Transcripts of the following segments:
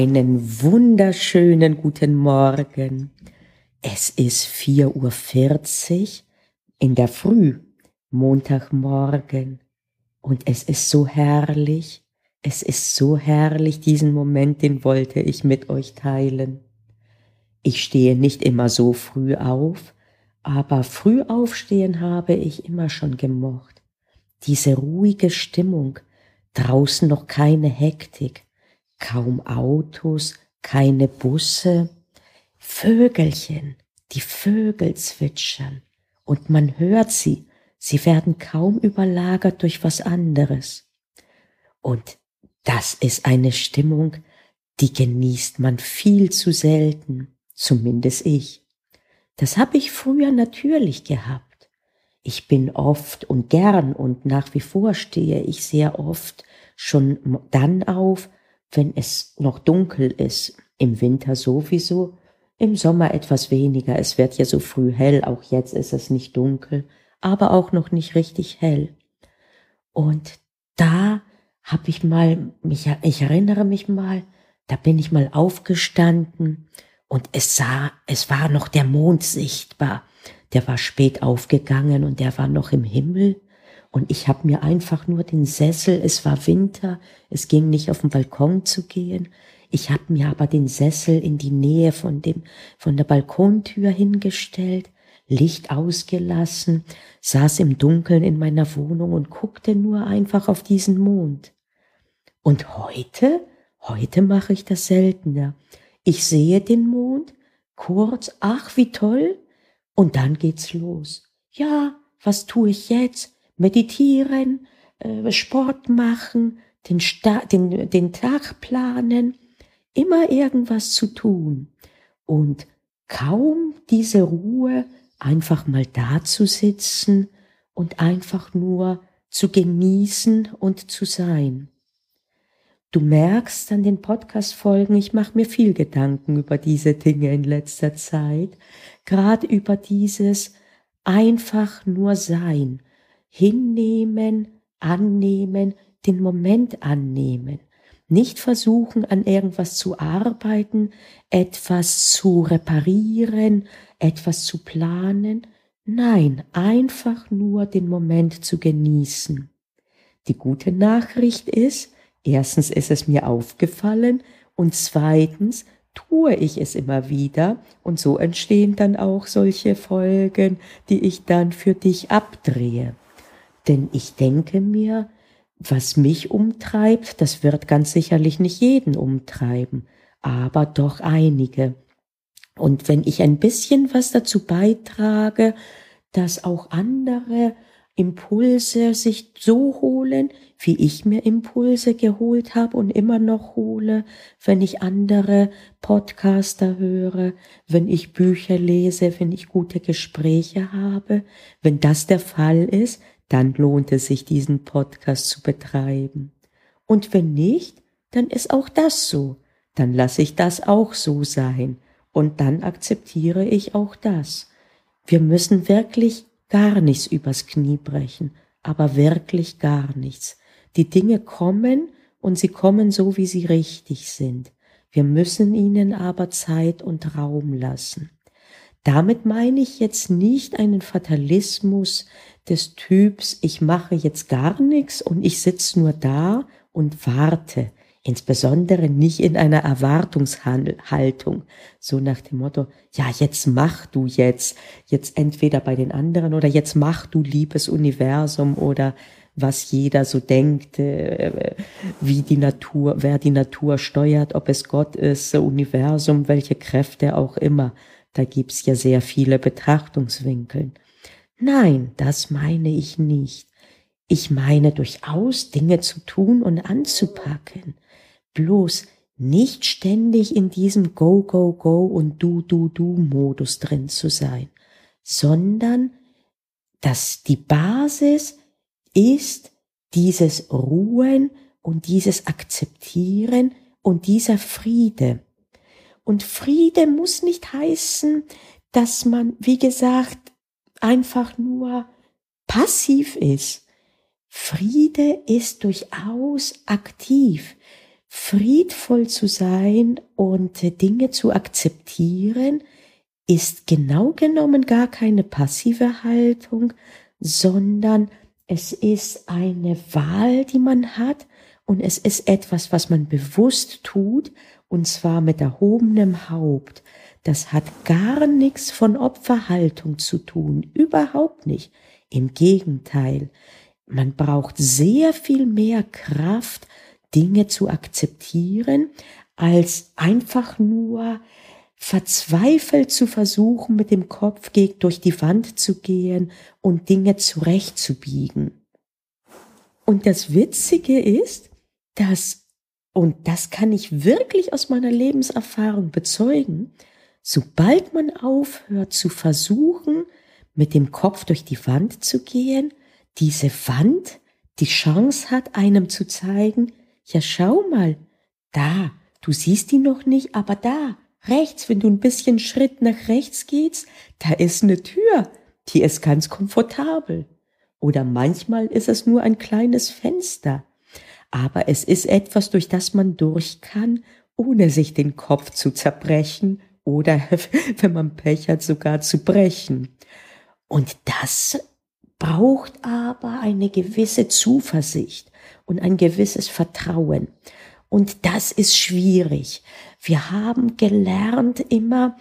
Einen wunderschönen guten Morgen. Es ist vier Uhr vierzig in der Früh, Montagmorgen. Und es ist so herrlich, es ist so herrlich, diesen Moment, den wollte ich mit euch teilen. Ich stehe nicht immer so früh auf, aber früh aufstehen habe ich immer schon gemocht. Diese ruhige Stimmung, draußen noch keine Hektik, kaum Autos, keine Busse, Vögelchen, die Vögel zwitschern, und man hört sie, sie werden kaum überlagert durch was anderes. Und das ist eine Stimmung, die genießt man viel zu selten, zumindest ich. Das habe ich früher natürlich gehabt. Ich bin oft und gern und nach wie vor stehe ich sehr oft schon dann auf, wenn es noch dunkel ist. Im Winter sowieso, im Sommer etwas weniger. Es wird ja so früh hell, auch jetzt ist es nicht dunkel, aber auch noch nicht richtig hell. Und da habe ich mal, mich, ich erinnere mich mal, da bin ich mal aufgestanden und es sah, es war noch der Mond sichtbar. Der war spät aufgegangen und der war noch im Himmel. Und ich habe mir einfach nur den Sessel, es war Winter, es ging nicht auf den Balkon zu gehen. Ich habe mir aber den Sessel in die Nähe von dem von der Balkontür hingestellt, Licht ausgelassen, saß im Dunkeln in meiner Wohnung und guckte nur einfach auf diesen Mond. Und heute, heute mache ich das seltener. Ich sehe den Mond, kurz, ach wie toll, und dann geht's los. Ja, was tue ich jetzt? Meditieren, äh, Sport machen, den, Sta den, den Tag planen, immer irgendwas zu tun und kaum diese Ruhe, einfach mal da zu sitzen und einfach nur zu genießen und zu sein. Du merkst an den Podcast-Folgen, ich mache mir viel Gedanken über diese Dinge in letzter Zeit, gerade über dieses einfach nur sein, hinnehmen, annehmen, den Moment annehmen. Nicht versuchen, an irgendwas zu arbeiten, etwas zu reparieren, etwas zu planen. Nein, einfach nur den Moment zu genießen. Die gute Nachricht ist, erstens ist es mir aufgefallen und zweitens tue ich es immer wieder und so entstehen dann auch solche Folgen, die ich dann für dich abdrehe. Denn ich denke mir, was mich umtreibt, das wird ganz sicherlich nicht jeden umtreiben, aber doch einige. Und wenn ich ein bisschen was dazu beitrage, dass auch andere Impulse sich so holen, wie ich mir Impulse geholt habe und immer noch hole, wenn ich andere Podcaster höre, wenn ich Bücher lese, wenn ich gute Gespräche habe. Wenn das der Fall ist, dann lohnt es sich, diesen Podcast zu betreiben. Und wenn nicht, dann ist auch das so. Dann lasse ich das auch so sein. Und dann akzeptiere ich auch das. Wir müssen wirklich gar nichts übers Knie brechen, aber wirklich gar nichts. Die Dinge kommen und sie kommen so, wie sie richtig sind. Wir müssen ihnen aber Zeit und Raum lassen. Damit meine ich jetzt nicht einen Fatalismus des Typs, ich mache jetzt gar nichts und ich sitze nur da und warte. Insbesondere nicht in einer Erwartungshaltung, so nach dem Motto, ja, jetzt mach du jetzt, jetzt entweder bei den anderen oder jetzt mach du liebes Universum oder was jeder so denkt, äh, wie die Natur, wer die Natur steuert, ob es Gott ist, Universum, welche Kräfte auch immer. Da gibt's ja sehr viele Betrachtungswinkeln. Nein, das meine ich nicht. Ich meine durchaus Dinge zu tun und anzupacken. Bloß nicht ständig in diesem Go, Go, Go und Du, Du, Du Modus drin zu sein, sondern dass die Basis ist dieses Ruhen und dieses Akzeptieren und dieser Friede. Und Friede muss nicht heißen, dass man, wie gesagt, einfach nur passiv ist. Friede ist durchaus aktiv. friedvoll zu sein und Dinge zu akzeptieren, ist genau genommen gar keine passive Haltung, sondern es ist eine Wahl, die man hat und es ist etwas, was man bewusst tut und zwar mit erhobenem Haupt. Das hat gar nichts von Opferhaltung zu tun, überhaupt nicht. Im Gegenteil, man braucht sehr viel mehr Kraft, Dinge zu akzeptieren, als einfach nur verzweifelt zu versuchen, mit dem Kopf durch die Wand zu gehen und Dinge zurechtzubiegen. Und das Witzige ist, dass, und das kann ich wirklich aus meiner Lebenserfahrung bezeugen, sobald man aufhört zu versuchen, mit dem Kopf durch die Wand zu gehen, diese Wand die Chance hat, einem zu zeigen, ja schau mal, da, du siehst die noch nicht, aber da, rechts, wenn du ein bisschen Schritt nach rechts gehst, da ist eine Tür, die ist ganz komfortabel. Oder manchmal ist es nur ein kleines Fenster. Aber es ist etwas, durch das man durch kann, ohne sich den Kopf zu zerbrechen oder, wenn man Pech hat, sogar zu brechen. Und das braucht aber eine gewisse Zuversicht und ein gewisses Vertrauen. Und das ist schwierig. Wir haben gelernt, immer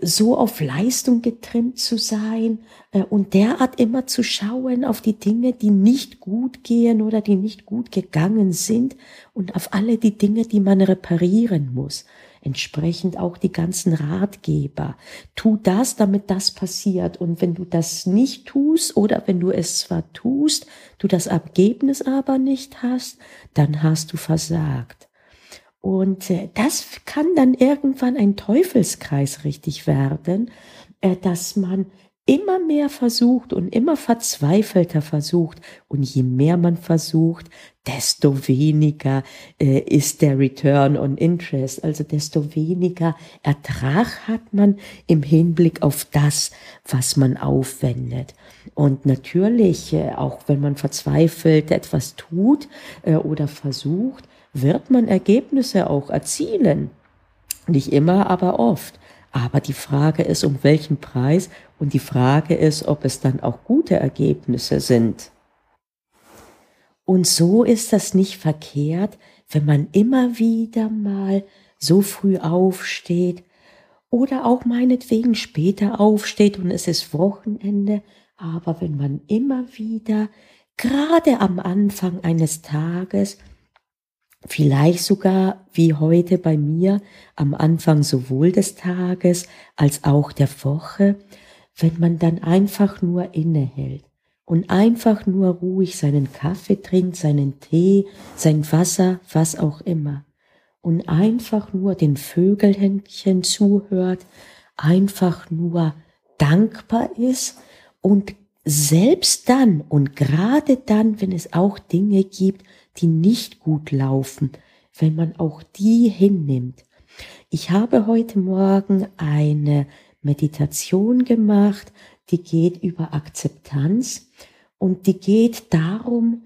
so auf Leistung getrimmt zu sein äh, und derart immer zu schauen auf die Dinge, die nicht gut gehen oder die nicht gut gegangen sind und auf alle die Dinge, die man reparieren muss entsprechend auch die ganzen Ratgeber. Tu das, damit das passiert. Und wenn du das nicht tust oder wenn du es zwar tust, du das Ergebnis aber nicht hast, dann hast du versagt. Und äh, das kann dann irgendwann ein Teufelskreis richtig werden, äh, dass man immer mehr versucht und immer verzweifelter versucht. Und je mehr man versucht, desto weniger äh, ist der Return on Interest, also desto weniger Ertrag hat man im Hinblick auf das, was man aufwendet. Und natürlich, äh, auch wenn man verzweifelt etwas tut äh, oder versucht, wird man Ergebnisse auch erzielen. Nicht immer, aber oft. Aber die Frage ist, um welchen Preis und die Frage ist, ob es dann auch gute Ergebnisse sind. Und so ist das nicht verkehrt, wenn man immer wieder mal so früh aufsteht oder auch meinetwegen später aufsteht und es ist Wochenende, aber wenn man immer wieder gerade am Anfang eines Tages vielleicht sogar wie heute bei mir am Anfang sowohl des Tages als auch der Woche, wenn man dann einfach nur innehält und einfach nur ruhig seinen Kaffee trinkt, seinen Tee, sein Wasser, was auch immer. Und einfach nur den Vögelhändchen zuhört, einfach nur dankbar ist und selbst dann und gerade dann, wenn es auch Dinge gibt, die nicht gut laufen, wenn man auch die hinnimmt. Ich habe heute Morgen eine Meditation gemacht, die geht über Akzeptanz und die geht darum,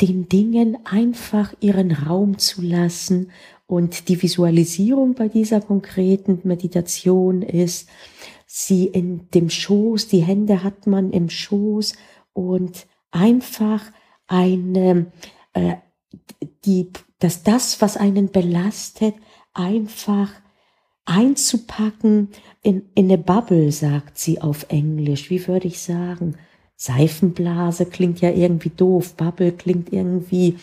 den Dingen einfach ihren Raum zu lassen. Und die Visualisierung bei dieser konkreten Meditation ist, sie in dem Schoß, die Hände hat man im Schoß und einfach eine, äh, die, dass das, was einen belastet, einfach einzupacken in, in eine Bubble, sagt sie auf Englisch. Wie würde ich sagen? Seifenblase klingt ja irgendwie doof. Bubble klingt irgendwie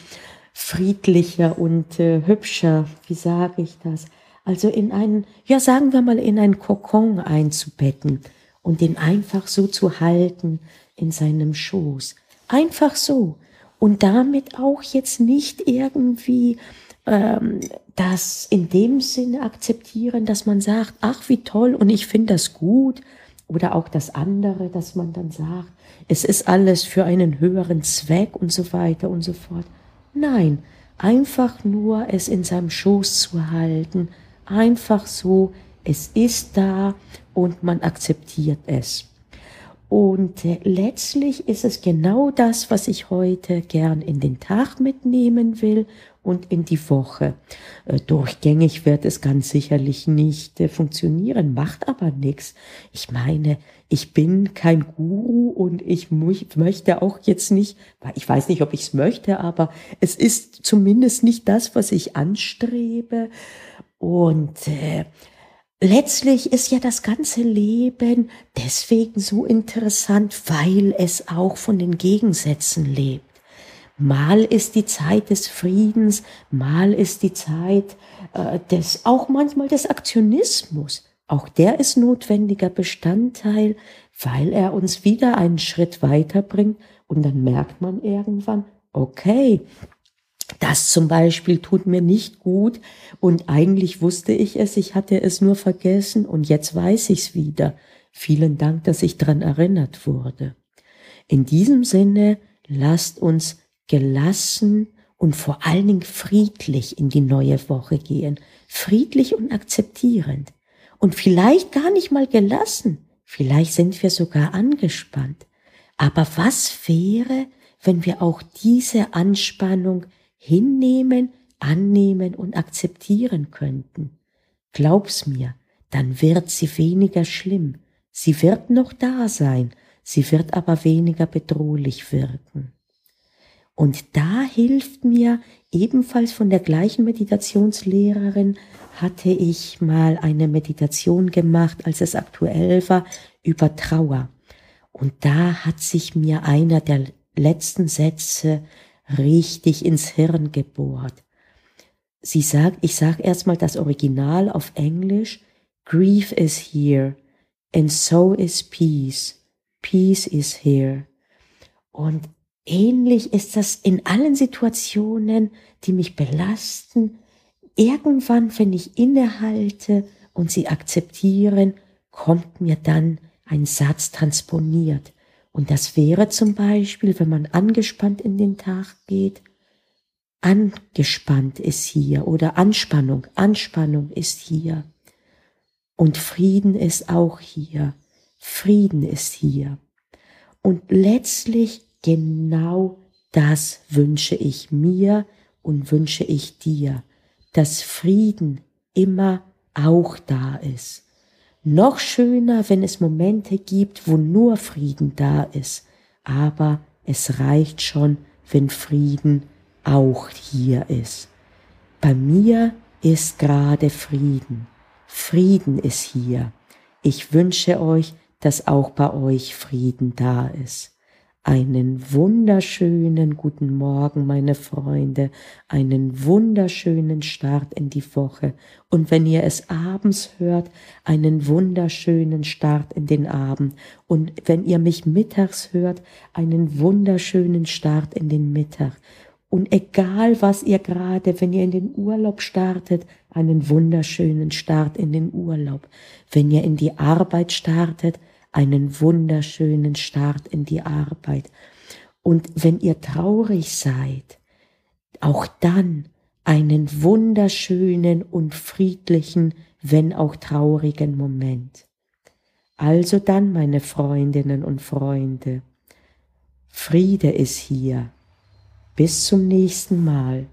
friedlicher und äh, hübscher. Wie sage ich das? Also in einen, ja sagen wir mal, in einen Kokon einzubetten und den einfach so zu halten in seinem Schoß. Einfach so und damit auch jetzt nicht irgendwie ähm, das in dem Sinne akzeptieren, dass man sagt, ach wie toll und ich finde das gut oder auch das andere, dass man dann sagt, es ist alles für einen höheren Zweck und so weiter und so fort. Nein, einfach nur es in seinem Schoß zu halten, einfach so, es ist da und man akzeptiert es. Und letztlich ist es genau das, was ich heute gern in den Tag mitnehmen will und in die Woche. Äh, durchgängig wird es ganz sicherlich nicht äh, funktionieren, macht aber nichts. Ich meine, ich bin kein Guru und ich möchte auch jetzt nicht, ich weiß nicht, ob ich es möchte, aber es ist zumindest nicht das, was ich anstrebe. Und äh, letztlich ist ja das ganze Leben deswegen so interessant, weil es auch von den Gegensätzen lebt. Mal ist die Zeit des Friedens, mal ist die Zeit äh, des, auch manchmal des Aktionismus. Auch der ist notwendiger Bestandteil, weil er uns wieder einen Schritt weiterbringt und dann merkt man irgendwann, okay, das zum Beispiel tut mir nicht gut und eigentlich wusste ich es, ich hatte es nur vergessen und jetzt weiß ich es wieder. Vielen Dank, dass ich dran erinnert wurde. In diesem Sinne, lasst uns gelassen und vor allen Dingen friedlich in die neue Woche gehen. Friedlich und akzeptierend. Und vielleicht gar nicht mal gelassen. Vielleicht sind wir sogar angespannt. Aber was wäre, wenn wir auch diese Anspannung hinnehmen, annehmen und akzeptieren könnten. Glaub's mir, dann wird sie weniger schlimm. Sie wird noch da sein, sie wird aber weniger bedrohlich wirken. Und da hilft mir ebenfalls von der gleichen Meditationslehrerin hatte ich mal eine Meditation gemacht, als es aktuell war, über Trauer. Und da hat sich mir einer der letzten Sätze richtig ins Hirn gebohrt. Sie sagt, ich sag erstmal das Original auf Englisch, Grief is here and so is peace. Peace is here. Und ähnlich ist das in allen Situationen, die mich belasten. Irgendwann, wenn ich innehalte und sie akzeptieren, kommt mir dann ein Satz transponiert. Und das wäre zum Beispiel, wenn man angespannt in den Tag geht, angespannt ist hier oder Anspannung, Anspannung ist hier. Und Frieden ist auch hier. Frieden ist hier. Und letztlich genau das wünsche ich mir und wünsche ich dir, dass Frieden immer auch da ist. Noch schöner, wenn es Momente gibt, wo nur Frieden da ist. Aber es reicht schon, wenn Frieden auch hier ist. Bei mir ist gerade Frieden. Frieden ist hier. Ich wünsche euch, dass auch bei euch Frieden da ist. Einen wunderschönen guten Morgen, meine Freunde, einen wunderschönen Start in die Woche. Und wenn ihr es abends hört, einen wunderschönen Start in den Abend. Und wenn ihr mich mittags hört, einen wunderschönen Start in den Mittag. Und egal was ihr gerade, wenn ihr in den Urlaub startet, einen wunderschönen Start in den Urlaub, wenn ihr in die Arbeit startet, einen wunderschönen Start in die Arbeit. Und wenn ihr traurig seid, auch dann einen wunderschönen und friedlichen, wenn auch traurigen Moment. Also dann, meine Freundinnen und Freunde, Friede ist hier. Bis zum nächsten Mal.